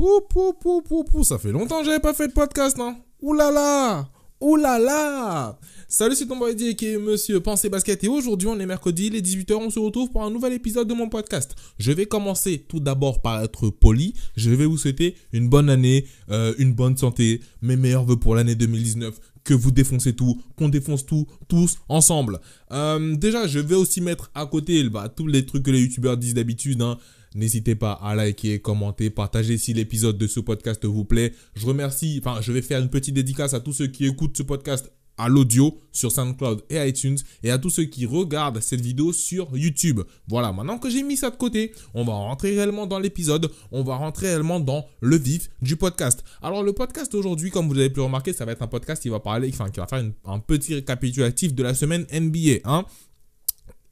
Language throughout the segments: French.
Pou, pou, pou, pou, pou. Ça fait longtemps que j'avais pas fait de podcast, non? Là là Salut, c'est ton boy qui est Monsieur Pensée Basket et aujourd'hui on est mercredi, il est 18h, on se retrouve pour un nouvel épisode de mon podcast. Je vais commencer tout d'abord par être poli, je vais vous souhaiter une bonne année, euh, une bonne santé, mes meilleurs voeux pour l'année 2019, que vous défoncez tout, qu'on défonce tout, tous ensemble. Euh, déjà, je vais aussi mettre à côté bah, tous les trucs que les youtubeurs disent d'habitude, hein. N'hésitez pas à liker, commenter, partager si l'épisode de ce podcast vous plaît. Je remercie, enfin, je vais faire une petite dédicace à tous ceux qui écoutent ce podcast à l'audio sur SoundCloud et iTunes et à tous ceux qui regardent cette vidéo sur YouTube. Voilà, maintenant que j'ai mis ça de côté, on va rentrer réellement dans l'épisode, on va rentrer réellement dans le vif du podcast. Alors le podcast aujourd'hui, comme vous avez pu remarquer, ça va être un podcast qui va parler, enfin qui va faire un petit récapitulatif de la semaine NBA. Hein.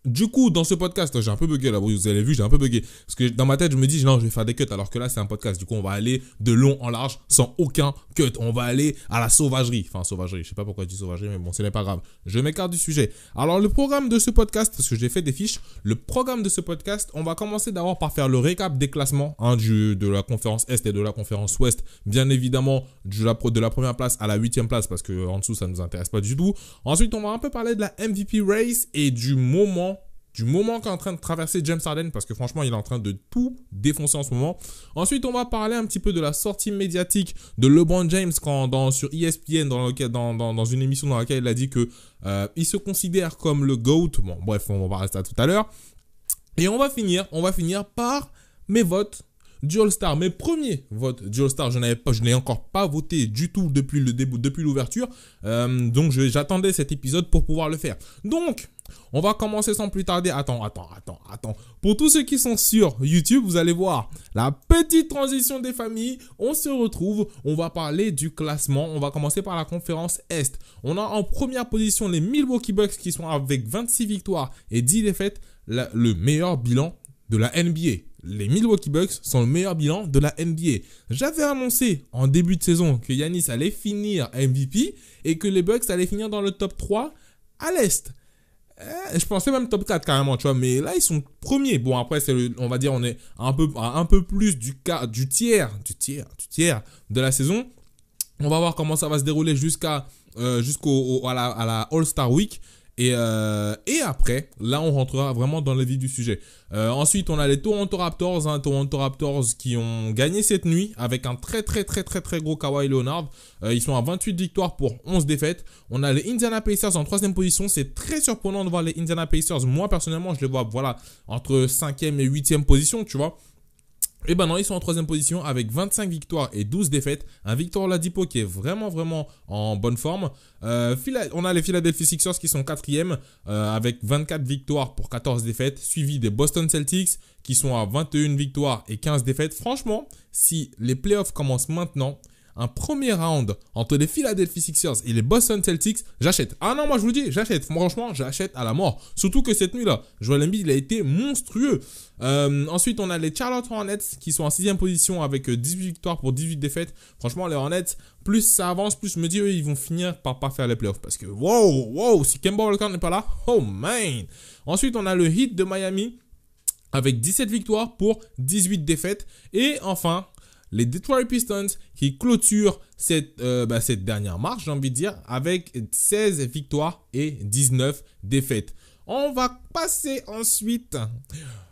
Du coup, dans ce podcast, j'ai un peu bugué là, vous avez vu, j'ai un peu bugué. Parce que dans ma tête, je me dis, non, je vais faire des cuts, alors que là, c'est un podcast. Du coup, on va aller de long en large sans aucun cut. On va aller à la sauvagerie. Enfin, sauvagerie, je sais pas pourquoi je dis sauvagerie, mais bon, ce n'est pas grave. Je m'écarte du sujet. Alors, le programme de ce podcast, parce que j'ai fait des fiches, le programme de ce podcast, on va commencer d'abord par faire le récap des classements hein, de la conférence Est et de la conférence Ouest. Bien évidemment, de la, de la première place à la huitième place, parce que en dessous, ça ne nous intéresse pas du tout. Ensuite, on va un peu parler de la MVP race et du moment du moment qu'est en train de traverser James Harden, parce que franchement, il est en train de tout défoncer en ce moment. Ensuite, on va parler un petit peu de la sortie médiatique de LeBron James quand, sur ESPN, dans, une émission dans laquelle il a dit que euh, il se considère comme le GOAT. Bon, bref, on va rester à tout à l'heure. Et on va finir, on va finir par mes votes du All-Star. Mes premiers votes du All-Star, je n'avais pas, je n'ai encore pas voté du tout depuis le début, depuis l'ouverture. Euh, donc j'attendais cet épisode pour pouvoir le faire. Donc, on va commencer sans plus tarder. Attends, attends, attends, attends. Pour tous ceux qui sont sur YouTube, vous allez voir la petite transition des familles. On se retrouve. On va parler du classement. On va commencer par la conférence Est. On a en première position les Milwaukee Bucks qui sont avec 26 victoires et 10 défaites. le meilleur bilan de la NBA. Les Milwaukee Bucks sont le meilleur bilan de la NBA. J'avais annoncé en début de saison que Yanis allait finir MVP et que les Bucks allaient finir dans le top 3 à l'Est. Eh, je pensais même top 4 carrément, tu vois, mais là ils sont premiers. Bon après c'est on va dire on est un peu plus du tiers, du tiers, du tiers de la saison. On va voir comment ça va se dérouler jusqu'à euh, jusqu'au la All-Star Week. Et, euh, et après, là, on rentrera vraiment dans le vif du sujet. Euh, ensuite, on a les Toronto Raptors, hein, Toronto Raptors qui ont gagné cette nuit avec un très très très très très gros Kawhi Leonard. Euh, ils sont à 28 victoires pour 11 défaites. On a les Indiana Pacers en troisième position. C'est très surprenant de voir les Indiana Pacers. Moi, personnellement, je les vois voilà, entre 5e et 8e position, tu vois. Et ben non, ils sont en troisième position avec 25 victoires et 12 défaites. Un Victor Ladipo qui est vraiment vraiment en bonne forme. Euh, on a les Philadelphia Sixers qui sont quatrième euh, avec 24 victoires pour 14 défaites, suivi des Boston Celtics qui sont à 21 victoires et 15 défaites. Franchement, si les playoffs commencent maintenant, un premier round entre les Philadelphia Sixers et les Boston Celtics, j'achète. Ah non, moi je vous dis, j'achète. Franchement, j'achète à la mort. Surtout que cette nuit-là, Joel Embiid, il a été monstrueux. Euh, ensuite, on a les Charlotte Hornets qui sont en sixième position avec 18 euh, victoires pour 18 défaites. Franchement, les Hornets, plus ça avance, plus je me dis, eux, ils vont finir par pas faire les playoffs. Parce que, wow, wow, si Kemba Walker n'est pas là, oh man. Ensuite, on a le Heat de Miami avec 17 victoires pour 18 défaites. Et enfin, les Detroit Pistons qui clôturent cette, euh, bah, cette dernière marche, j'ai envie de dire, avec 16 victoires et 19 défaites. On va passer ensuite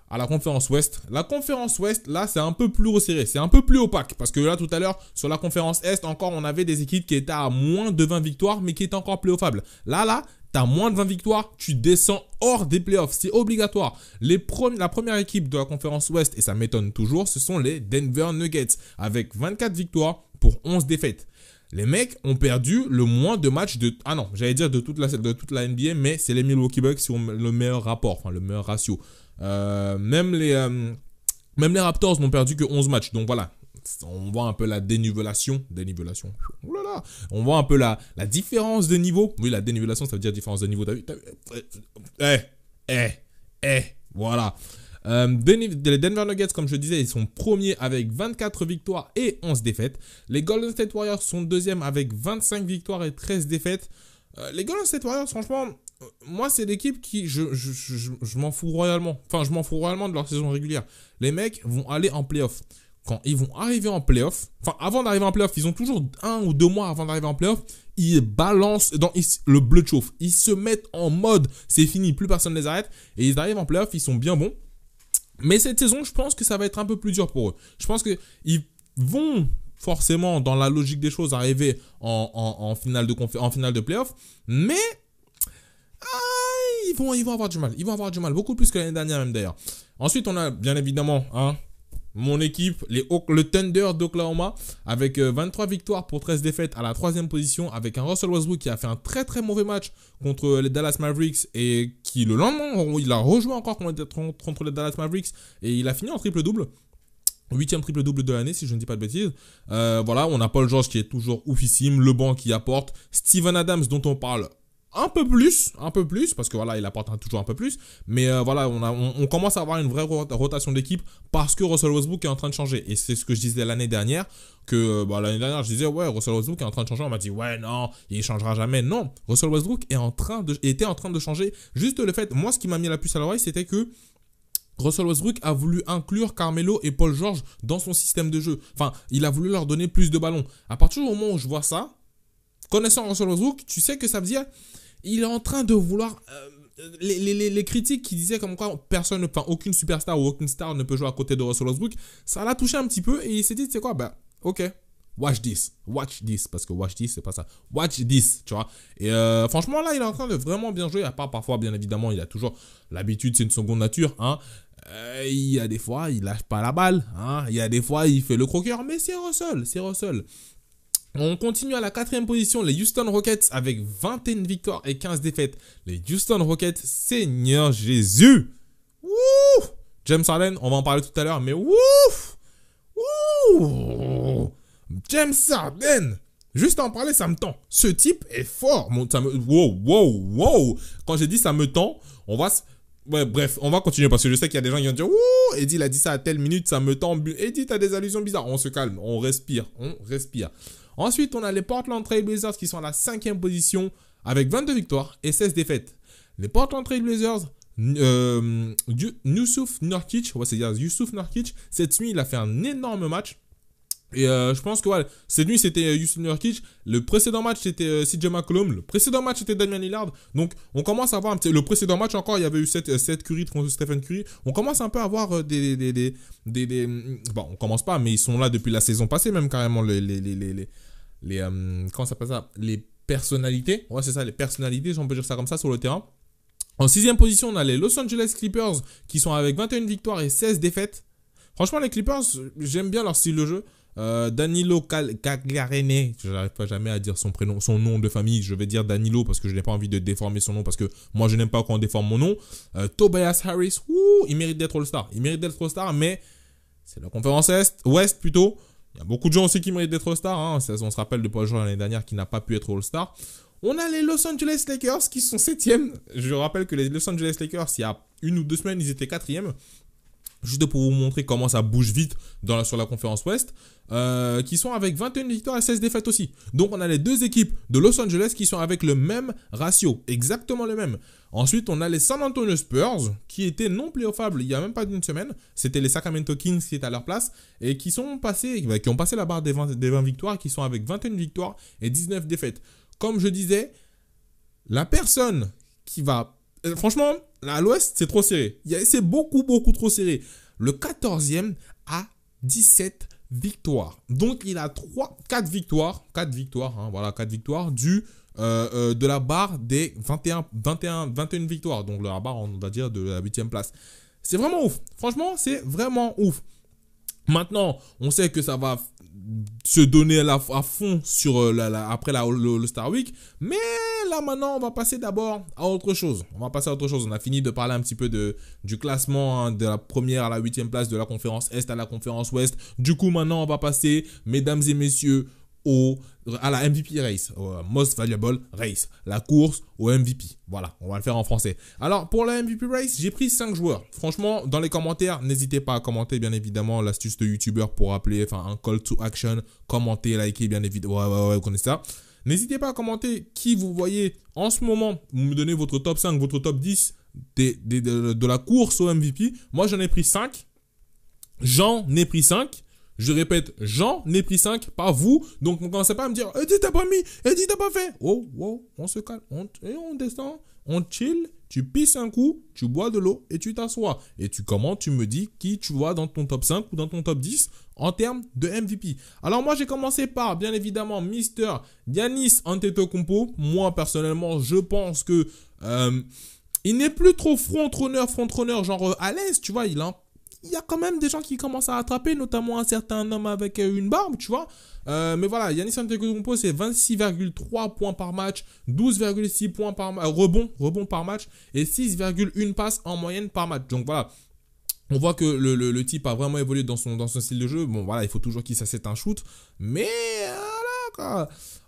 à la conférence Ouest. La conférence Ouest, là, c'est un peu plus resserré, c'est un peu plus opaque. Parce que là, tout à l'heure, sur la conférence Est, encore, on avait des équipes qui étaient à moins de 20 victoires, mais qui étaient encore playoffables. Là, là, T'as moins de 20 victoires, tu descends hors des playoffs. C'est obligatoire. Les la première équipe de la conférence Ouest, et ça m'étonne toujours, ce sont les Denver Nuggets, avec 24 victoires pour 11 défaites. Les mecs ont perdu le moins de matchs de... Ah non, j'allais dire de toute, la, de toute la NBA, mais c'est les Milwaukee Bucks qui ont le meilleur rapport, enfin le meilleur ratio. Euh, même, les, euh, même les Raptors n'ont perdu que 11 matchs. Donc voilà, on voit un peu la dénivellation. Dénivellation. On voit un peu la, la différence de niveau. Oui, la dénivellation, ça veut dire différence de niveau. T'as vu, Eh, eh, eh, voilà. Euh, les Denver Nuggets, comme je disais, ils sont premiers avec 24 victoires et 11 défaites. Les Golden State Warriors sont deuxièmes avec 25 victoires et 13 défaites. Les Golden State Warriors, franchement, moi, c'est l'équipe qui. Je, je, je, je m'en fous royalement. Enfin, je m'en fous royalement de leur saison régulière. Les mecs vont aller en playoff quand ils vont arriver en playoff, enfin avant d'arriver en playoff, ils ont toujours un ou deux mois avant d'arriver en playoff, ils balancent dans le bleu de chauffe. Ils se mettent en mode, c'est fini, plus personne ne les arrête. Et ils arrivent en playoff, ils sont bien bons. Mais cette saison, je pense que ça va être un peu plus dur pour eux. Je pense qu'ils vont forcément, dans la logique des choses, arriver en, finale, de en finale de playoff. Mais ah, ils, vont, ils vont avoir du mal. Ils vont avoir du mal. Beaucoup plus que l'année dernière même d'ailleurs. Ensuite, on a bien évidemment hein, mon équipe, les, le Thunder d'Oklahoma, avec 23 euh, victoires pour 13 défaites à la troisième position, avec un Russell Westbrook qui a fait un très très mauvais match contre les Dallas Mavericks et qui le lendemain, il a rejoué encore contre les Dallas Mavericks et il a fini en triple-double. Huitième triple-double de l'année, si je ne dis pas de bêtises. Euh, voilà, on a Paul George qui est toujours oufissime, le banc qui apporte, Steven Adams dont on parle un peu plus, un peu plus, parce que voilà, il apporte toujours un peu plus. Mais euh, voilà, on, commence à avoir une vraie rotation d'équipe parce que Russell Westbrook est en train de changer. Et c'est ce que je disais l'année dernière, que euh, bah, l'année dernière, je disais, ouais, Russell Westbrook est en train de changer. On m'a dit, ouais, non, il changera jamais. Non, Russell Westbrook est en train de, était en train de changer. Juste le fait, moi, ce qui m'a mis la puce à l'oreille, c'était que Russell Westbrook a voulu inclure Carmelo et Paul George dans son système de jeu. Enfin, il a voulu leur donner plus de ballons. À partir du moment où je vois ça, connaissant Russell Westbrook, tu sais que ça veut dire il est en train de vouloir. Euh, les, critiques qui disaient comme quoi personne, enfin aucune superstar ou aucune star ne peut jouer à côté de Russell Westbrook, ça l'a touché un petit peu et il s'est dit, c'est quoi, bah ok, watch this, watch this, parce que watch this, c'est pas ça, watch this, tu vois. Et euh, franchement, là, il est en train de vraiment bien jouer, à part parfois, bien évidemment, il a toujours l'habitude, c'est une seconde nature, hein. Euh, il y a des fois, il lâche pas la balle, hein. Il y a des fois, il fait le croqueur, mais c'est Russell, c'est Russell. On continue à la quatrième position, les Houston Rockets avec 21 victoires et 15 défaites. Les Houston Rockets, Seigneur Jésus. Ouf James Harden, on va en parler tout à l'heure, mais ouf Ouh James Harden Juste en parler, ça me tend. Ce type est fort. Ça me... Quand j'ai dit ça me tend, on va... Ouais, bref, on va continuer parce que je sais qu'il y a des gens qui vont dire Ouh, Eddie il a dit ça à telle minute, ça me tend. Eddie, t'as des allusions bizarres. On se calme, on respire, on respire. Ensuite, on a les Portland Trail Blazers qui sont à la cinquième position avec 22 victoires et 16 défaites. Les Portland Trail Blazers, euh, Yusuf Nurkic, Yusuf Nurkic, cette nuit, il a fait un énorme match. Et euh, je pense que ouais, cette nuit c'était euh, Yusuf Nurkic, le précédent match c'était euh, CJ McCollum, le précédent match c'était Damian Lillard. Donc on commence à voir le précédent match encore, il y avait eu 7, 7 Curry contre Stephen Curry. On commence un peu à voir des des, des, des, bon, on commence pas mais ils sont là depuis la saison passée même carrément les les les les, les comment ça s'appelle ça? Les personnalités. Ouais, c'est ça les personnalités, si on peut dire ça comme ça sur le terrain. En sixième position, on a les Los Angeles Clippers qui sont avec 21 victoires et 16 défaites. Franchement, les Clippers, j'aime bien leur style de jeu. Euh, Danilo Cagliarene, je pas jamais à dire son prénom, son nom de famille. Je vais dire Danilo parce que je n'ai pas envie de déformer son nom parce que moi je n'aime pas quand on déforme mon nom. Euh, Tobias Harris, il mérite d'être All-Star. Il mérite d'être All-Star, mais c'est la conférence Est, Ouest plutôt. Il y a beaucoup de gens aussi qui méritent d'être All-Star. Hein. On se rappelle de Paul George l'année dernière qui n'a pas pu être All-Star. On a les Los Angeles Lakers qui sont septièmes. Je rappelle que les Los Angeles Lakers, il y a une ou deux semaines, ils étaient quatrièmes juste pour vous montrer comment ça bouge vite sur la conférence Ouest, euh, qui sont avec 21 victoires et 16 défaites aussi. Donc on a les deux équipes de Los Angeles qui sont avec le même ratio, exactement le même. Ensuite, on a les San Antonio Spurs qui étaient non playoffables il y a même pas d'une semaine. C'était les Sacramento Kings qui étaient à leur place et qui sont passés, bah, qui ont passé la barre des 20, des 20 victoires, qui sont avec 21 victoires et 19 défaites. Comme je disais, la personne qui va euh, franchement, à l'ouest, c'est trop serré. C'est beaucoup, beaucoup trop serré. Le 14e a 17 victoires. Donc, il a 3, 4 victoires. 4 victoires, hein, voilà, 4 victoires du, euh, euh, de la barre des 21, 21, 21 victoires. Donc, la barre, on va dire, de la 8e place. C'est vraiment ouf. Franchement, c'est vraiment ouf. Maintenant, on sait que ça va se donner à, fond sur euh, après la, le, Star Week. Mais là maintenant, on va passer d'abord à autre chose. On va passer à autre chose. On a fini de parler un petit peu de, du classement hein, de la première à la huitième place de la conférence Est à la conférence Ouest. Du coup, maintenant, on va passer, mesdames et messieurs, à la MVP race, Most Valuable Race, la course au MVP. Voilà, on va le faire en français. Alors, pour la MVP race, j'ai pris 5 joueurs. Franchement, dans les commentaires, n'hésitez pas à commenter, bien évidemment, l'astuce de YouTuber pour appeler, enfin, un call to action, commenter, liker, bien évidemment. Ouais, ouais, ouais, vous connaissez ça. N'hésitez pas à commenter qui vous voyez en ce moment. Vous me donnez votre top 5, votre top 10 de, de la course au MVP. Moi, j'en ai pris 5. J'en ai pris 5. Je répète, j'en ai pris 5, pas vous. Donc, ne commencez pas à me dire, Eddie, t'as pas mis, Eddie, t'as pas fait. Oh, oh, on se calme, on, descend, on chill, tu pisses un coup, tu bois de l'eau et tu t'assois. Et tu commences, tu me dis qui tu vois dans ton top 5 ou dans ton top 10 en termes de MVP. Alors moi, j'ai commencé par, bien évidemment, Mister Yanis Antetokounmpo. Moi, personnellement, je pense que... Euh, il n'est plus trop front-runner, front-runner, genre euh, à l'aise, tu vois. Il a il y a quand même des gens qui commencent à attraper, notamment un certain homme avec euh, une barbe, tu vois. Euh, mais voilà, Yannis Antetokounmpo, c'est 26,3 points par match, 12,6 points par rebond, rebond par match, et 6,1 passes en moyenne par match. Donc voilà, on voit que le, type a vraiment évolué dans son, dans son style de jeu. Bon, voilà, il faut toujours qu'il s'assette un shoot. Mais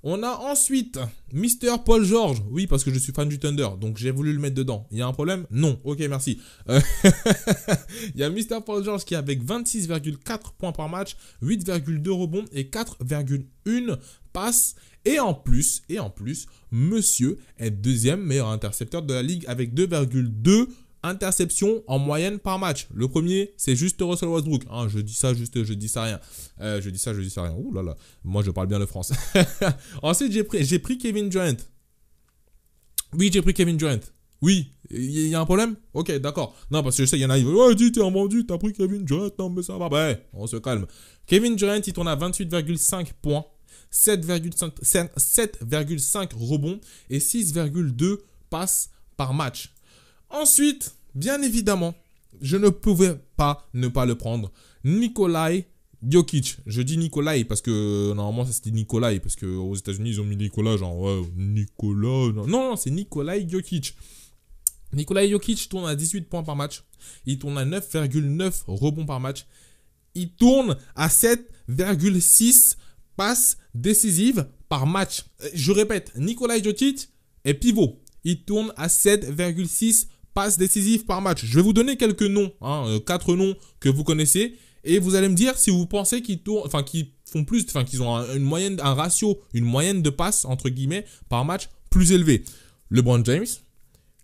on a ensuite Mister Paul George. Oui, parce que je suis fan du Thunder, donc j'ai voulu le mettre dedans. Il y a un problème? Non. Ok, merci. Euh, il y a Mister Paul George qui avec 26,4 points par match, 8,2 rebonds et 4,1 passes. Et en plus, et en plus, Monsieur est deuxième meilleur intercepteur de la ligue avec 2,2 interceptions en moyenne par match. Le premier, c'est juste Russell Westbrook. Hein, je dis ça juste, je dis ça rien. Euh, je dis ça, je dis ça rien. Ouh là là, moi je parle bien le français. Ensuite, j'ai pris, pris Kevin Durant. Oui, j'ai pris Kevin Durant. Oui, il y a un problème? Ok, d'accord. Non, parce que je sais, il y en a, ils vont, oh, dis, t'es un vendu, t'as pris Kevin Durant, non, mais ça va. Bah, on se calme. Kevin Durant, il tourne à 28,5 points, 7,5 rebonds et 6,2 passes par match. Ensuite, bien évidemment, je ne pouvais pas ne pas le prendre. Nikolai Jokic. Je dis Nikolai parce que normalement ça dit Nikolai parce qu'aux États-Unis ils ont mis Nicolas genre ouais. Non, non, c'est Nikolai Jokic. Nikolai Jokic tourne à 18 points par match. Il tourne à 9,9 rebonds par match. Il tourne à 7,6 passes décisives par match. Je répète, Nikolai Jokic est pivot. Il tourne à 7,6 passes décisives par match. Je vais vous donner quelques noms, hein, euh, quatre noms que vous connaissez, et vous allez me dire si vous pensez qu'ils tournent, enfin qu'ils font plus, enfin qu'ils ont une moyenne, un ratio, une moyenne de passes entre guillemets par match plus élevé. LeBron James,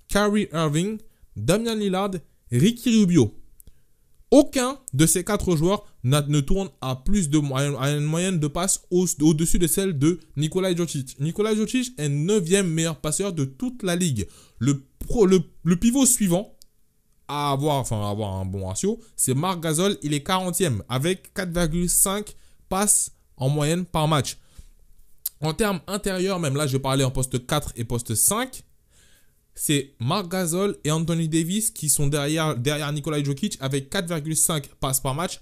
Kyrie Irving, Damian Lillard, Ricky Rubio. Aucun de ces quatre joueurs ne tourne à plus de moyenne, à une moyenne de passes au-dessus de celle de Nikola Jokic. Nikola Jokic est 9e meilleur passeur de toute la ligue. Le, le, pivot suivant à avoir, enfin, un bon ratio, c'est Marc Gasol. Il est 40e avec 4,5 passes en moyenne par match. En termes intérieurs, même là, je parler en poste 4 et poste 5 c'est Marc Gasol et Anthony Davis qui sont derrière, derrière Nikola Jokic avec 4,5 passes par match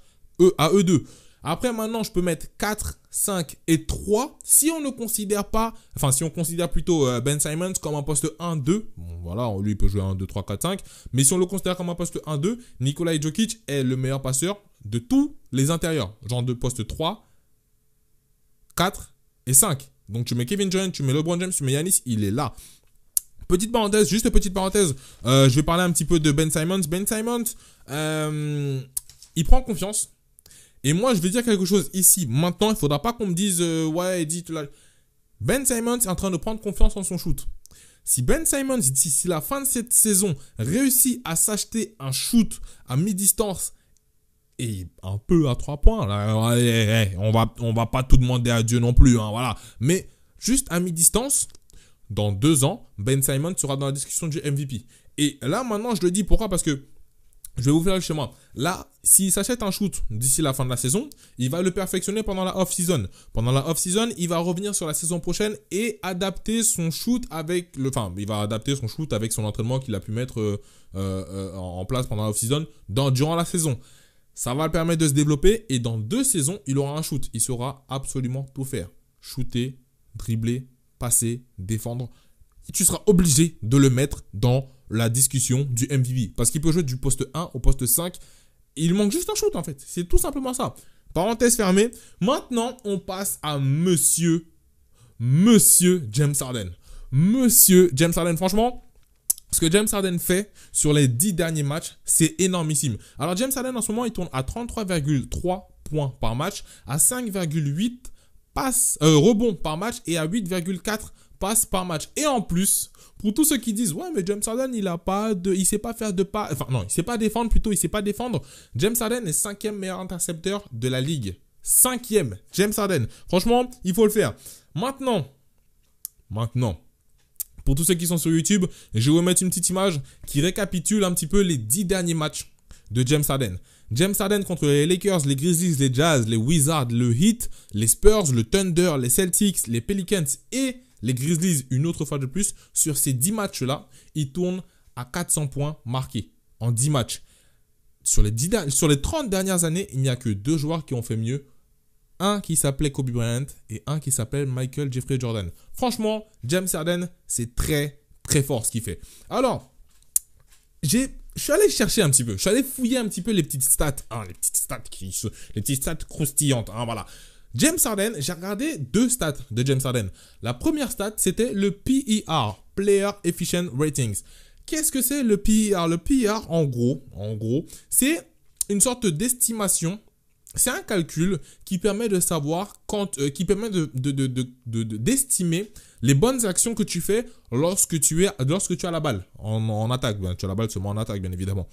à eux deux. Après, maintenant, je peux mettre 4, 5 et 3 si on ne considère pas, enfin, si on considère plutôt euh, Ben Simons comme un poste 1, 2. Bon, voilà, lui, il peut jouer 1, 2, 3, 4, 5. Mais si on le considère comme un poste 1, 2, Nikola Jokic est le meilleur passeur de tous les intérieurs. Genre de poste 3, 4 et 5. Donc, tu mets Kevin Durant, tu mets LeBron James, tu mets Yanis, il est là. Petite parenthèse, juste petite parenthèse. Euh, je vais parler un petit peu de Ben Simons. Ben Simons, euh, il prend confiance. Et moi, je vais dire quelque chose ici. Maintenant, il faudra pas qu'on me dise, euh, ouais, dit Ben Simons est en train de prendre confiance en son shoot. Si Ben Simons, d'ici la fin de cette saison, réussit à s'acheter un shoot à mi-distance et un peu à trois points, là, on va, on va pas tout demander à Dieu non plus, hein, voilà. Mais juste à mi-distance, dans deux ans, Ben Simon sera dans la discussion du MVP. Et là, maintenant, je le dis pourquoi? Parce que je vais vous faire chez moi. Là, s'il s'achète un shoot d'ici la fin de la saison, il va le perfectionner pendant la off-season. Pendant la off-season, il va revenir sur la saison prochaine et adapter son shoot avec le, enfin, il va adapter son shoot avec son entraînement qu'il a pu mettre euh, euh, en place pendant la off-season durant la saison. Ça va le permettre de se développer et dans deux saisons, il aura un shoot. Il saura absolument tout faire. Shooter, dribbler, passer, défendre, tu seras obligé de le mettre dans la discussion du MVP. Parce qu'il peut jouer du poste 1 au poste 5. Il manque juste un shoot en fait. C'est tout simplement ça. Parenthèse fermée. Maintenant, on passe à monsieur, monsieur James Harden. Monsieur James Harden, franchement, ce que James Harden fait sur les 10 derniers matchs, c'est énormissime. Alors James Harden en ce moment, il tourne à 33,3 points par match, à 5,8 passes, euh, rebonds par match et à 8,4 passes par match. Et en plus, pour tous ceux qui disent ouais mais James Harden il a pas de il sait pas faire de pas enfin non il sait pas défendre plutôt il sait pas défendre James Harden est cinquième meilleur intercepteur de la ligue Cinquième, James Harden. Franchement, il faut le faire. Maintenant, maintenant, pour tous ceux qui sont sur YouTube, je vais vous mettre une petite image qui récapitule un petit peu les dix derniers matchs de James Harden. James Harden contre les Lakers, les Grizzlies, les Jazz, les Wizards, le Heat, les Spurs, le Thunder, les Celtics, les Pelicans et les Grizzlies une autre fois de plus. Sur ces 10 matchs-là, il tourne à 400 points marqués en 10 matchs. Sur les, 10, sur les 30 dernières années, il n'y a que deux joueurs qui ont fait mieux. Un qui s'appelait Kobe Bryant et un qui s'appelle Michael Jeffrey Jordan. Franchement, James Harden, c'est très très fort ce qu'il fait. Alors, je suis allé chercher un petit peu, je suis allé fouiller un petit peu les petites stats, hein, les petites stats qui les petites stats croustillantes, hein, voilà. James Harden, j'ai regardé deux stats de James Harden. La première stat, c'était le PER, Player Efficient Ratings. Qu'est-ce que c'est le PER Le PER, en gros, en gros, c'est une sorte d'estimation. C'est un calcul qui permet de savoir euh, qui permet de, d'estimer les bonnes actions que tu fais lorsque tu es, lorsque tu as la balle en, attaque. tu as la balle seulement en attaque, bien évidemment.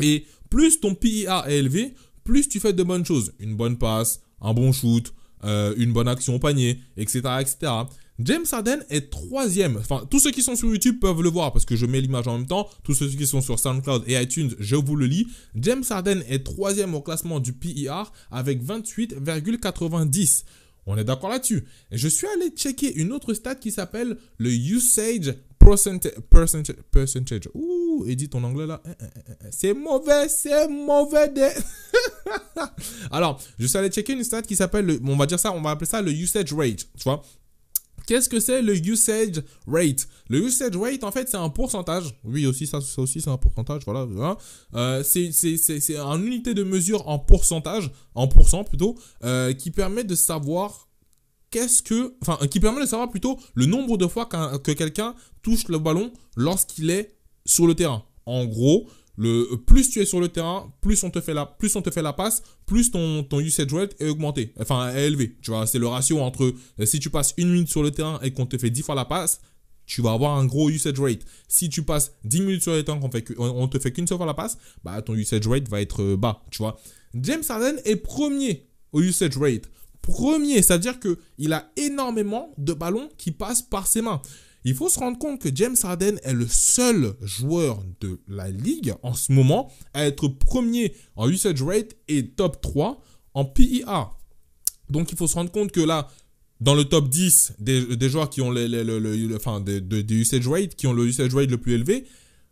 Et plus ton PER est élevé, plus tu fais de bonnes choses. Une bonne passe, un bon shoot, euh, une bonne action au panier, etc., etc. James Harden est troisième. Enfin, tous ceux qui sont sur YouTube peuvent le voir parce que je mets l'image en même temps. Tous ceux qui sont sur SoundCloud et iTunes, je vous le lis. James Harden est troisième au classement du PER avec 28,90. On est d'accord là-dessus. Je suis allé checker une autre stat qui s'appelle le usage percentage. percentage. Ouh, Edith, ton anglais là. Eh, eh, eh, c'est mauvais, c'est mauvais. Alors, je suis allé checker une stat qui s'appelle, on va dire ça, on va appeler ça le usage rate. Tu vois Qu'est-ce que c'est le usage rate? Le usage rate, en fait, c'est un pourcentage. Oui, aussi, ça, ça aussi, c'est un pourcentage. Voilà. voilà. Euh, c'est une unité de mesure en pourcentage, en pourcent plutôt, euh, qui permet de savoir qu'est-ce que, enfin, qui permet de savoir plutôt le nombre de fois que quelqu'un touche le ballon lorsqu'il est sur le terrain. En gros, le plus tu es sur le terrain, plus on te fait la, plus on te fait la passe, plus ton, usage rate est augmenté, enfin est élevé. Tu vois, c'est le ratio entre euh, si tu passes une minute sur le terrain et qu'on te fait 10 fois la passe, tu vas avoir un gros usage rate. Si tu passes 10 minutes sur le terrain qu'on fait te fait qu'une seule fois la passe, bah ton usage rate va être euh, bas, tu vois? James Harden est premier au usage rate. Premier, c'est-à-dire que il a énormément de ballons qui passent par ses mains. Il faut se rendre compte que James Harden est le seul joueur de la ligue en ce moment à être premier en usage rate et top 3 en PIA. Donc il faut se rendre compte que là, dans le top 10 des, joueurs qui ont les, usage rate, qui ont le usage rate le plus élevé,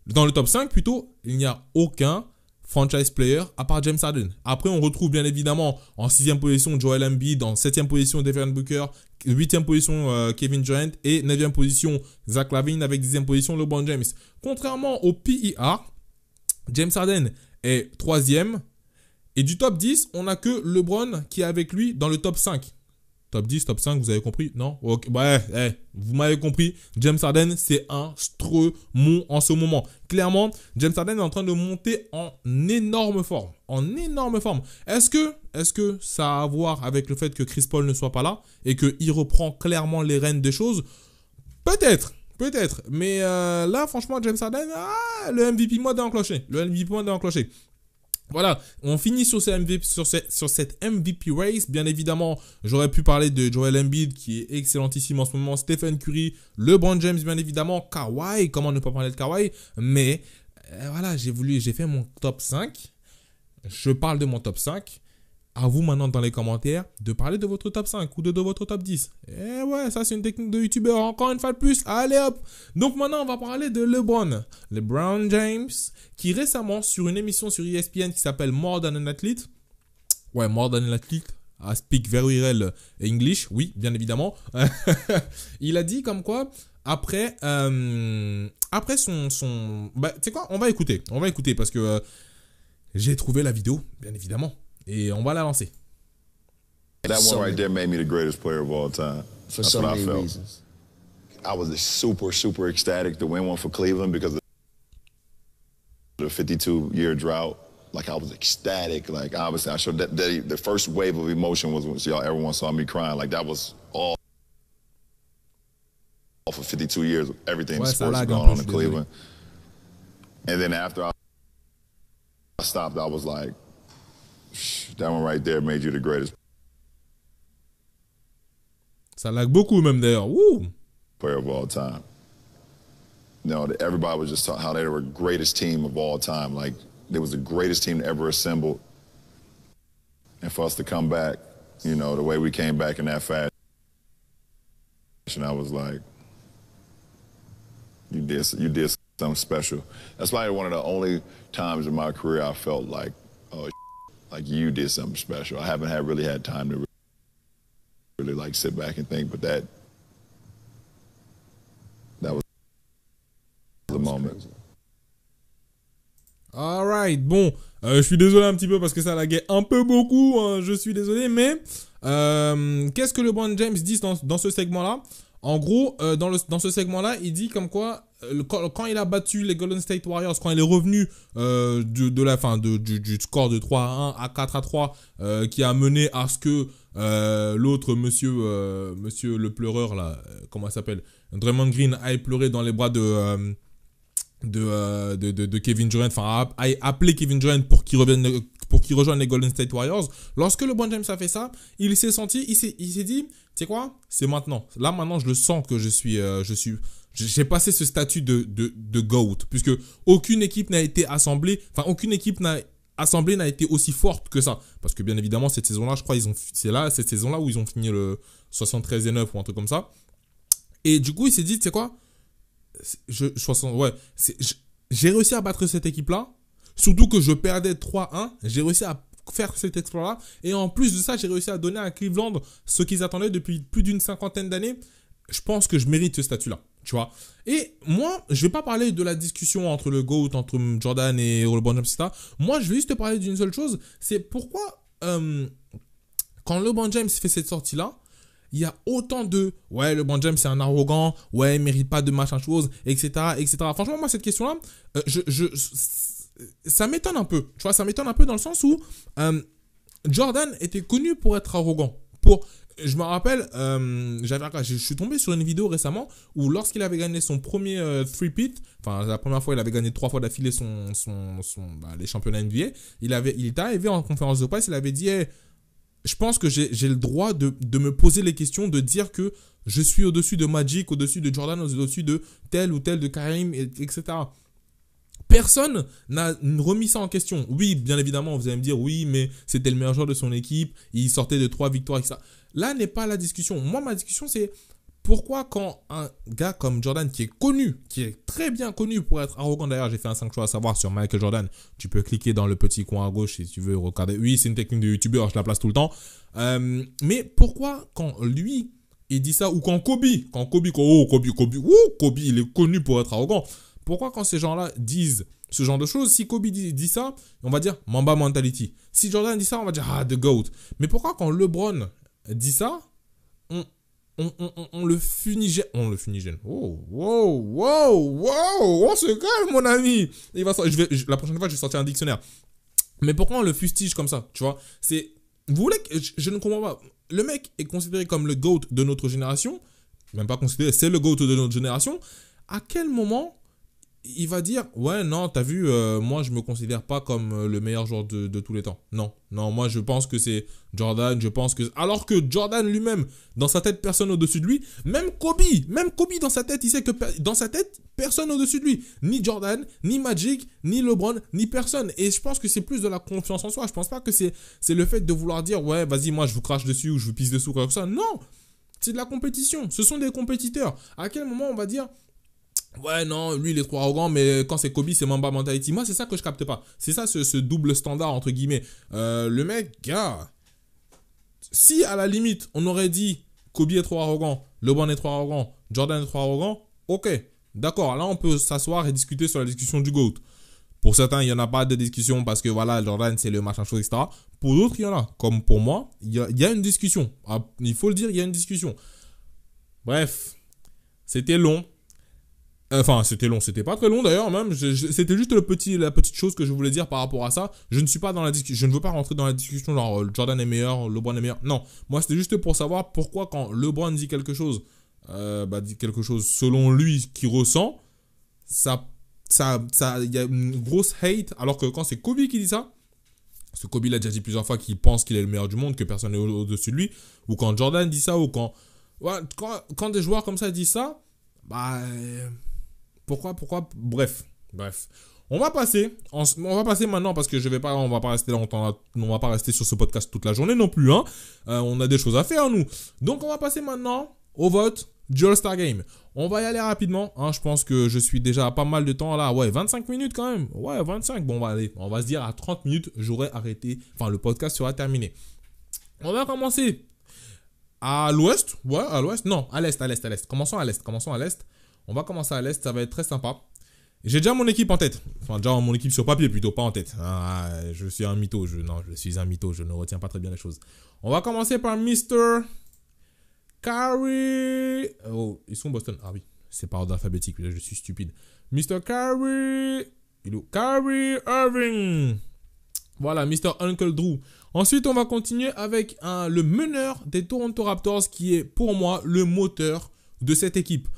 dans le top 5 plutôt, il n'y a aucun franchise player à part James Harden. Après, on retrouve bien évidemment en sixième position Joel Embiid, en septième position Devin Booker, huitième position euh, Kevin Durant et neuvième position Zach Lavine avec dixième position LeBron James. Contrairement au PIA, James Harden est troisième et du top 10, on n'a que LeBron qui est avec lui dans le top 5. Top 10, top 5, vous avez compris? Non? Ok, ouais, eh, vous m'avez compris. James Harden, c'est un stremon en ce moment. Clairement, James Harden est en train de monter en énorme forme. En énorme forme. Est-ce que, est que ça a à voir avec le fait que Chris Paul ne soit pas là et qu'il reprend clairement les rênes des choses? Peut-être. Peut-être. Mais euh, là, franchement, James Harden, ah, le MVP mode est enclenché. Le MVP mode est enclenché. Voilà, on finit sur, cette MVP race. Bien évidemment, j'aurais pu parler de Joel Embiid qui est excellentissime en ce moment, Stephen Curry, LeBron James bien évidemment, Kawhi, comment ne pas parler de Kawhi, mais euh, voilà, j'ai voulu, j'ai fait mon top 5. Je parle de mon top 5 à vous maintenant dans les commentaires de parler de votre top 5 ou de, votre top 10. Et eh ouais, ça c'est une technique de youtubeur encore une fois de plus. Allez hop Donc maintenant on va parler de LeBron. LeBron James qui récemment sur une émission sur ESPN qui s'appelle More Than an Athlete. Ouais, More Than an Athlete. I speak very well English, oui, bien évidemment. il a dit comme quoi, après, euh, après son... son bah, tu sais quoi, on va écouter. On va écouter parce que euh, j'ai trouvé la vidéo, bien évidemment. Et on va la lancer. That one right there made me the greatest player of all time. For That's so what many I felt. reasons. I was super, super ecstatic to win one for Cleveland because of the 52 year drought. Like I was ecstatic. Like obviously, I showed that, that the first wave of emotion was when y'all everyone saw me crying. Like that was all all for 52 years everything ouais, sports going on in Cleveland. And then after I stopped, I was like, that one right there made you the greatest Ça lag beaucoup même d'ailleurs. Player of all time. You know, everybody was just talking how they were the greatest team of all time. Like, they was the greatest team ever assembled. And for us to come back, you know, the way we came back in that fashion, I was like, you did, you did something special. That's probably one of the only times in my career I felt like, oh, like you did something special. I haven't had really had time to really like sit back and think, but that that was the moment. Alright, bon, euh, je suis désolé un petit peu parce que ça laguait un peu beaucoup, hein, je suis désolé, mais euh, qu'est-ce que le LeBron James dit dans, dans ce segment-là? En gros, euh, dans, le, dans ce segment-là, il dit comme quoi, quand, quand, il a battu les Golden State Warriors, quand il est revenu euh, de, la fin du, score de 3 à 1 à 4 à 3, euh, qui a mené à ce que l'autre monsieur, monsieur le pleureur, là, comment il s'appelle Draymond Green aille pleurer dans les bras de Kevin Durant, enfin a, appelé Kevin Durant pour qu'il revienne, pour qu'il rejoigne les Golden State Warriors. Lorsque le Bon James a fait ça, il s'est senti, il s'est, il s'est dit, quoi, c'est maintenant. Là maintenant, je le sens que je suis, euh, je suis, j'ai passé ce statut de, de, GOAT, puisque aucune équipe n'a été assemblée, enfin aucune équipe n'a assemblée n'a été aussi forte que ça. Parce que bien évidemment, cette saison-là, je crois, ils ont, c'est là, cette saison-là où ils ont fini le 73 et 9 ou un truc comme ça. Et du coup, il s'est dit, tu sais quoi, je, 60, ouais, j'ai réussi à battre cette équipe-là. Surtout que je perdais 3-1. J'ai réussi à faire cet exploit-là. Et en plus de ça, j'ai réussi à donner à Cleveland ce qu'ils attendaient depuis plus d'une cinquantaine d'années. Je pense que je mérite ce statut-là. Tu vois Et moi, je vais pas parler de la discussion entre le GOAT, entre Jordan et LeBron James, etc. Moi, je vais juste te parler d'une seule chose. C'est pourquoi, euh, quand LeBron James fait cette sortie-là, il y a autant de ouais le bon James c'est un arrogant ouais il mérite pas de machin chose etc etc franchement moi cette question là euh, ça m'étonne un peu tu vois ça m'étonne un peu dans le sens où euh, Jordan était connu pour être arrogant pour je me rappelle euh, je, suis tombé sur une vidéo récemment où lorsqu'il avait gagné son premier euh, three pit enfin la première fois il avait gagné trois fois d'affilée son son, son bah, les championnats NBA il avait il était arrivé en conférence de presse il avait dit je pense que j'ai le droit de, de, me poser les questions, de dire que je suis au-dessus de Magic, au-dessus de Jordan, au-dessus de tel ou tel de Karim, etc. Personne n'a remis ça en question. Oui, bien évidemment, vous allez me dire, oui, mais c'était le meilleur joueur de son équipe, il sortait de trois victoires, etc. Là n'est pas la discussion. Moi, ma discussion, c'est pourquoi quand un gars comme Jordan, qui est connu, qui est très bien connu pour être arrogant, d'ailleurs j'ai fait un 5 choix à savoir sur Michael Jordan, tu peux cliquer dans le petit coin à gauche si tu veux regarder. Oui, c'est une technique de youtubeur, je la place tout le temps. Euh, mais pourquoi quand lui, il dit ça, ou quand Kobe, quand Kobe, oh Kobe, Kobe, Kobe, il est connu pour être arrogant. Pourquoi quand ces gens-là disent ce genre de choses, si Kobe dit, dit, ça, on va dire Mamba mentality. Si Jordan dit ça, on va dire ah the goat. Mais pourquoi quand LeBron dit ça, on, on, on, on, le funigène. On le funigène. Oh, wow, wow, wow, on se calme, mon ami. Il va, je vais, la prochaine fois, je vais sortir un dictionnaire. Mais pourquoi on le fustige comme ça, tu vois? C'est, vous voulez que, je, je, ne comprends pas. Le mec est considéré comme le GOAT de notre génération. Même pas considéré, c'est le GOAT de notre génération. À quel moment il va dire ouais non t'as vu euh, moi je me considère pas comme euh, le meilleur joueur de, tous les temps. Non. Non moi je pense que c'est Jordan je pense que alors que Jordan lui-même dans sa tête personne au-dessus de lui même Kobe même Kobe dans sa tête il sait que dans sa tête personne au-dessus de lui. Ni Jordan ni Magic ni LeBron ni personne. Et je pense que c'est plus de la confiance en soi. Je pense pas que c'est le fait de vouloir dire ouais vas-y moi je vous crache dessus ou je vous pisse dessous comme ça non. C'est de la compétition. Ce sont des compétiteurs. À quel moment on va dire Ouais, non, lui il est trop arrogant, mais quand c'est Kobe, c'est Mamba Mentality. Moi, c'est ça que je capte pas. C'est ça, ce, double standard, entre guillemets. Euh, le mec, gars, si à la limite, on aurait dit Kobe est trop arrogant, LeBron est trop arrogant, Jordan est trop arrogant, ok, d'accord, là on peut s'asseoir et discuter sur la discussion du GOAT. Pour certains, il n'y en a pas de discussion parce que voilà, Jordan c'est le machin chose, etc. Pour d'autres, il y en a. Comme pour moi, il y a, il y a une discussion. Ah, il faut le dire, il y a une discussion. Bref, c'était long. Enfin, c'était long, c'était pas très long d'ailleurs, même. C'était juste le petit, la petite chose que je voulais dire par rapport à ça. Je ne suis pas dans la discussion, je ne veux pas rentrer dans la discussion genre euh, Jordan est meilleur, LeBron est meilleur. Non, moi c'était juste pour savoir pourquoi quand LeBron dit quelque chose, euh, bah, dit quelque chose selon lui qui ressent, ça, ça, ça, il y a une grosse hate. Alors que quand c'est Kobe qui dit ça, parce que Kobe l'a déjà dit plusieurs fois qu'il pense qu'il est le meilleur du monde, que personne n'est au-dessus de lui, ou quand Jordan dit ça, ou quand quand, des joueurs comme ça disent ça, bah. Pourquoi, pourquoi Bref, bref. On va passer, on va passer maintenant parce que je vais pas, on va pas rester longtemps, on va pas rester sur ce podcast toute la journée non plus, hein. Euh, on a des choses à faire nous. Donc on va passer maintenant au vote du All-Star Game. On va y aller rapidement, hein. Je pense que je suis déjà pas mal de temps là. Ouais, 25 minutes quand même. Ouais, 25. Bon, on va aller, on va se dire à 30 minutes, j'aurai arrêté. Enfin, le podcast sera terminé. On va commencer à l'ouest. Ouais, à l'ouest. Non, à l'est, à l'est, à l'est. Commençons à l'est. Commençons à l'est. On va commencer à l'est. Ça va être très sympa. J'ai déjà mon équipe en tête. Enfin, déjà mon équipe sur papier plutôt, pas en tête. Ah, je suis un mytho. Je, non, je suis un mytho. Je ne retiens pas très bien les choses. On va commencer par Mr. Carrie. Oh, ils sont Boston. Ah oui, c'est par ordre alphabétique. Je suis stupide. Mr. Carrie. Carrie Irving. Voilà, Mr. Uncle Drew. Ensuite, on va continuer avec le meneur des Toronto Raptors qui est pour moi le moteur de cette équipe.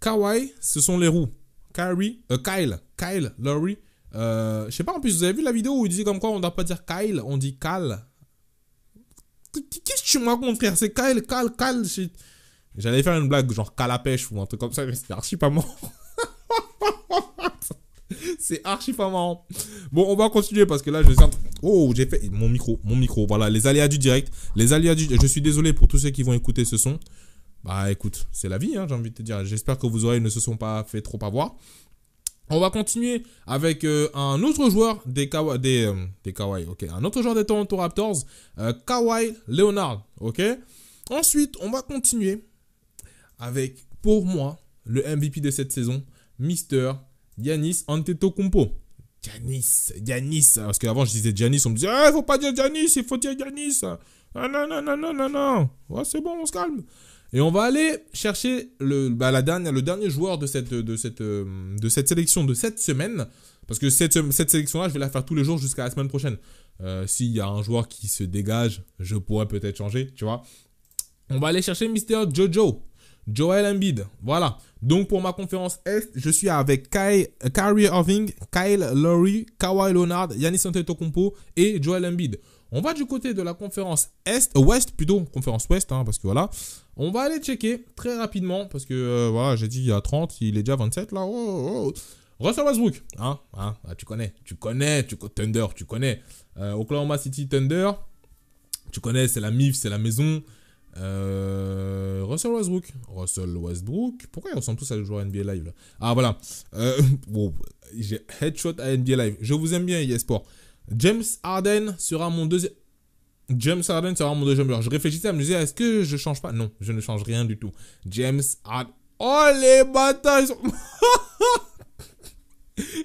Kawhi, ce sont les roues. Kyrie, euh, Kyle, Kyle, Laurie. Euh, je sais pas, en plus, vous avez vu la vidéo où il disait comme quoi on ne doit pas dire Kyle, on dit Cal. Qu'est-ce que tu me racontes, frère? C'est Kyle, Cal, Cal. J'allais faire une blague genre Calapèche ou un truc comme ça, mais c'est archi pas marrant. c'est archi pas marrant. Bon, on va continuer parce que là, je sens. Oh, j'ai fait mon micro, mon micro. Voilà, les aléas du direct. Les aléas du. Je suis désolé pour tous ceux qui vont écouter ce son. Bah écoute, c'est la vie, hein, j'ai envie de te dire. J'espère que vos oreilles ne se sont pas fait trop avoir. On va continuer avec euh, un autre joueur des Kawaii, des, euh, des Kawaii, ok. Un autre joueur des Toronto Raptors, euh, Kawhi Leonard, ok. Ensuite, on va continuer avec, pour moi, le MVP de cette saison, Mister Yanis Antetokounmpo. Yanis, Yanis. Parce qu'avant, je disais Yanis, on me disait, eh, faut pas dire Yanis, il faut dire Yanis. Ah, non, non, non, non, non, non. Ouais, c'est bon, on se calme. Et on va aller chercher le, bah, la dernière, le dernier joueur de cette, de, cette, euh, de cette sélection de cette semaine. Parce que cette, cette sélection-là, je vais la faire tous les jours jusqu'à la semaine prochaine. Euh, s'il y a un joueur qui se dégage, je pourrais peut-être changer, tu vois. On va aller chercher Mister Jojo. Joel Embiid. Voilà. Donc pour ma conférence Est, je suis avec Kai, Kyrie Irving, Kyle Lowry, Kawhi Leonard, Yannis Antetokounmpo et Joel Embiid. On va du côté de la conférence Est, Ouest plutôt, conférence Ouest, hein, parce que voilà. On va aller checker très rapidement, parce que euh, voilà, j'ai dit il y a 30, il est déjà 27 là. Oh, oh, oh. Russell Westbrook, hein, hein ah, tu connais, tu connais, tu Thunder, tu connais. Euh, Oklahoma City Thunder, tu connais, c'est la MIF, c'est la maison. Euh, Russell Westbrook. Russell Westbrook. Pourquoi ils ressemblent tous à le joueur NBA Live là? Ah voilà. Euh, j'ai headshot à NBA Live. Je vous aime bien, eSport. James Harden sera mon deuxième. James Harden sera mon deuxième joueur. Je réfléchissais à me dire, est-ce que je change pas? Non, je ne change rien du tout. James Harden. Oh les bâtards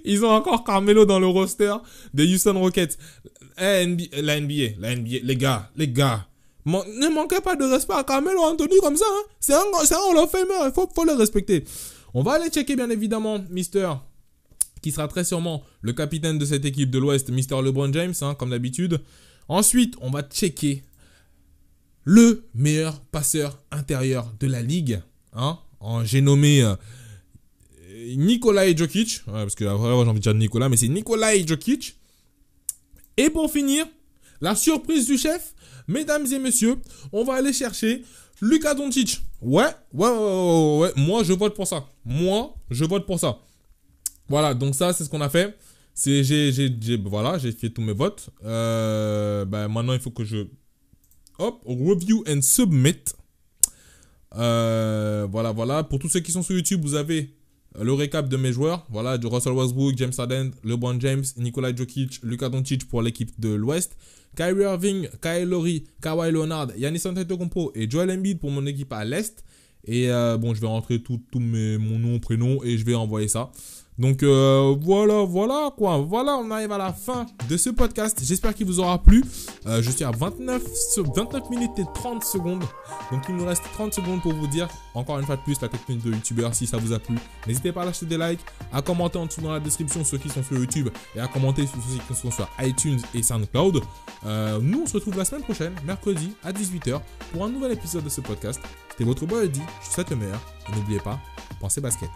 ils, ont encore Carmelo dans le roster des Houston Rockets. Eh, la NBA, la NBA, les gars, les gars. ne manquez pas de respect à Carmelo Anthony comme ça. Hein. C'est un, un Hall of Famer, il faut, faut le respecter. On va aller checker bien évidemment Mister qui sera très sûrement le capitaine de cette équipe de l'Ouest, Mr. LeBron James, hein, comme d'habitude. Ensuite, on va checker le meilleur passeur intérieur de la ligue. Hein. J'ai nommé euh, Nikolai Jokic, parce que j'ai envie de dire Nicolas, mais c'est Nikolai Jokic. Et pour finir, la surprise du chef, mesdames et messieurs, on va aller chercher Luka Doncic. Ouais, ouais, ouais, ouais, moi je vote pour ça. Moi, je vote pour ça. Voilà, donc ça, c'est ce qu'on a fait. C'est, j'ai, voilà, j'ai fait tous mes votes. Euh, ben, maintenant, il faut que je. Hop, review and submit. Euh, voilà, voilà. Pour tous ceux qui sont sur YouTube, vous avez le récap de mes joueurs. Voilà, de Russell Westbrook, James Harden, LeBron James, Nikola Jokic, Luka Doncic pour l'équipe de l'Ouest. Kyrie Irving, Kyle Lowry, Kawhi Leonard, Yannis Antetokounmpo et Joel Embiid pour mon équipe à l'Est. Et euh, bon, je vais rentrer tout, tout mes, mon nom, prénom et je vais envoyer ça. Donc euh, voilà, voilà quoi. Voilà, on arrive à la fin de ce podcast. J'espère qu'il vous aura plu. Euh, je suis à 29, 29 minutes et 30 secondes. Donc il nous reste 30 secondes pour vous dire, encore une fois de plus, la technique de youtubeur si ça vous a plu. N'hésitez pas à lâcher des likes, à commenter en dessous dans la description ceux qui sont sur YouTube et à commenter sur ceux qui sont sur iTunes et SoundCloud. Euh, nous, on se retrouve la semaine prochaine, mercredi à 18h, pour un nouvel épisode de ce podcast. C'était votre boy Eddie. Je vous souhaite le meilleur. Et n'oubliez pas, pensez basket.